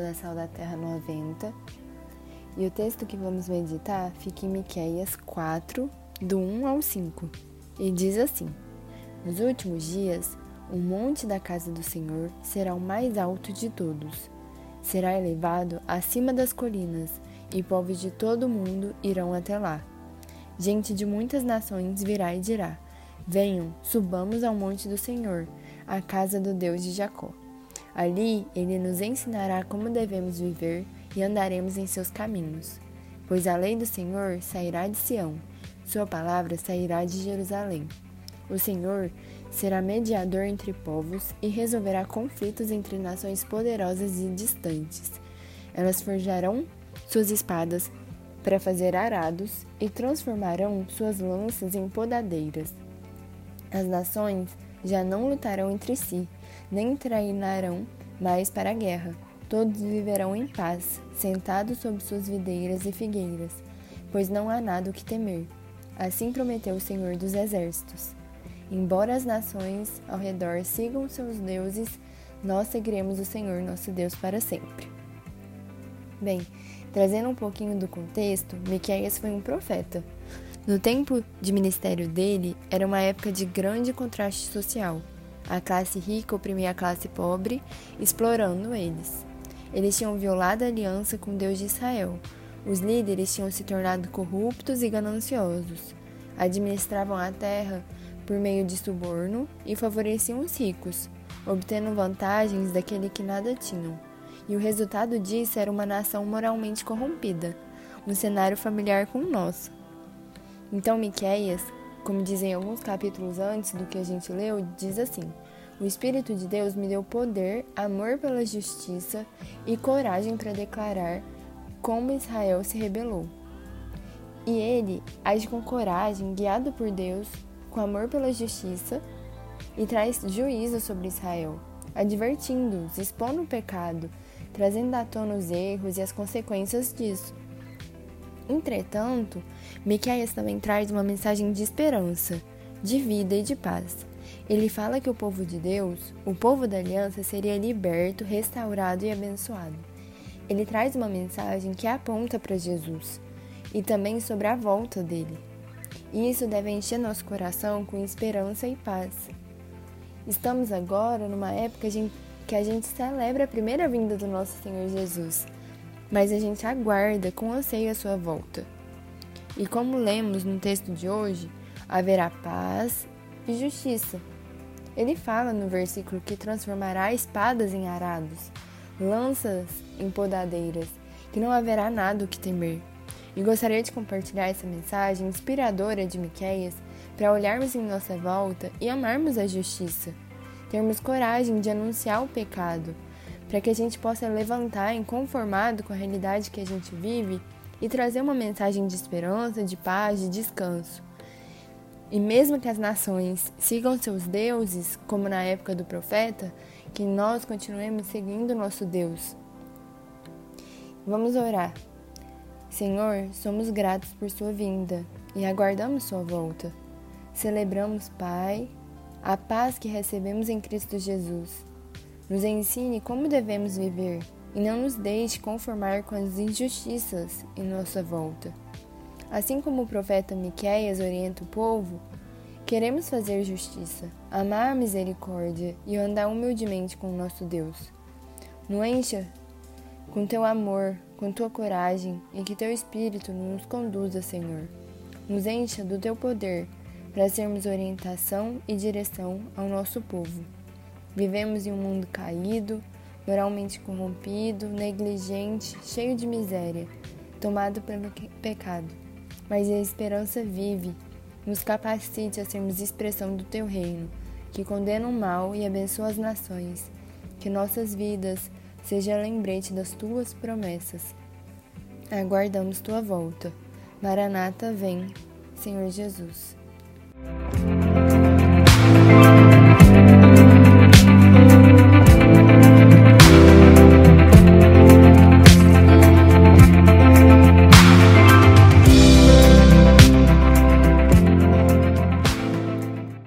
da Sal da Terra 90 e o texto que vamos meditar fica em Miqueias 4, do 1 ao 5, e diz assim: Nos últimos dias, o monte da casa do Senhor será o mais alto de todos. Será elevado acima das colinas, e povos de todo o mundo irão até lá. Gente de muitas nações virá e dirá: Venham, subamos ao monte do Senhor, à casa do Deus de Jacó. Ali ele nos ensinará como devemos viver e andaremos em seus caminhos. Pois a lei do Senhor sairá de Sião, sua palavra sairá de Jerusalém. O Senhor será mediador entre povos e resolverá conflitos entre nações poderosas e distantes. Elas forjarão suas espadas para fazer arados e transformarão suas lanças em podadeiras. As nações já não lutarão entre si, nem treinarão mais para a guerra. Todos viverão em paz, sentados sob suas videiras e figueiras, pois não há nada o que temer. Assim prometeu o Senhor dos Exércitos. Embora as nações ao redor sigam seus deuses, nós seguiremos o Senhor nosso Deus para sempre. Bem, trazendo um pouquinho do contexto, Miqueias foi um profeta. No tempo de ministério dele, era uma época de grande contraste social. A classe rica oprimia a classe pobre, explorando eles. Eles tinham violado a aliança com Deus de Israel. Os líderes tinham se tornado corruptos e gananciosos. Administravam a terra por meio de suborno e favoreciam os ricos, obtendo vantagens daquele que nada tinham. E o resultado disso era uma nação moralmente corrompida, um cenário familiar com o nosso. Então Miqueias como dizem alguns capítulos antes do que a gente leu, diz assim: O Espírito de Deus me deu poder, amor pela justiça e coragem para declarar como Israel se rebelou. E ele age com coragem, guiado por Deus, com amor pela justiça e traz juízo sobre Israel, advertindo-os, expondo o pecado, trazendo à tona os erros e as consequências disso. Entretanto, Miqueias também traz uma mensagem de esperança, de vida e de paz. Ele fala que o povo de Deus, o povo da aliança, seria liberto, restaurado e abençoado. Ele traz uma mensagem que aponta para Jesus e também sobre a volta dele. E isso deve encher nosso coração com esperança e paz. Estamos agora numa época que a gente celebra a primeira vinda do nosso Senhor Jesus mas a gente aguarda com anseio a sua volta. E como lemos no texto de hoje, haverá paz e justiça. Ele fala no versículo que transformará espadas em arados, lanças em podadeiras, que não haverá nada o que temer. E gostaria de compartilhar essa mensagem inspiradora de Miqueias para olharmos em nossa volta e amarmos a justiça, termos coragem de anunciar o pecado para que a gente possa levantar inconformado com a realidade que a gente vive e trazer uma mensagem de esperança, de paz, de descanso. E mesmo que as nações sigam seus deuses, como na época do profeta, que nós continuemos seguindo nosso Deus. Vamos orar. Senhor, somos gratos por sua vinda e aguardamos sua volta. Celebramos, Pai, a paz que recebemos em Cristo Jesus nos ensine como devemos viver e não nos deixe conformar com as injustiças em nossa volta. Assim como o profeta Miqueias orienta o povo, queremos fazer justiça, amar a misericórdia e andar humildemente com o nosso Deus. Nos encha com teu amor, com tua coragem e que teu Espírito nos conduza, Senhor. Nos encha do teu poder para sermos orientação e direção ao nosso povo. Vivemos em um mundo caído, moralmente corrompido, negligente, cheio de miséria, tomado pelo pecado. Mas a esperança vive, nos capacite a sermos expressão do teu reino, que condena o mal e abençoa as nações. Que nossas vidas seja lembrete das tuas promessas. Aguardamos tua volta. Maranata, vem, Senhor Jesus.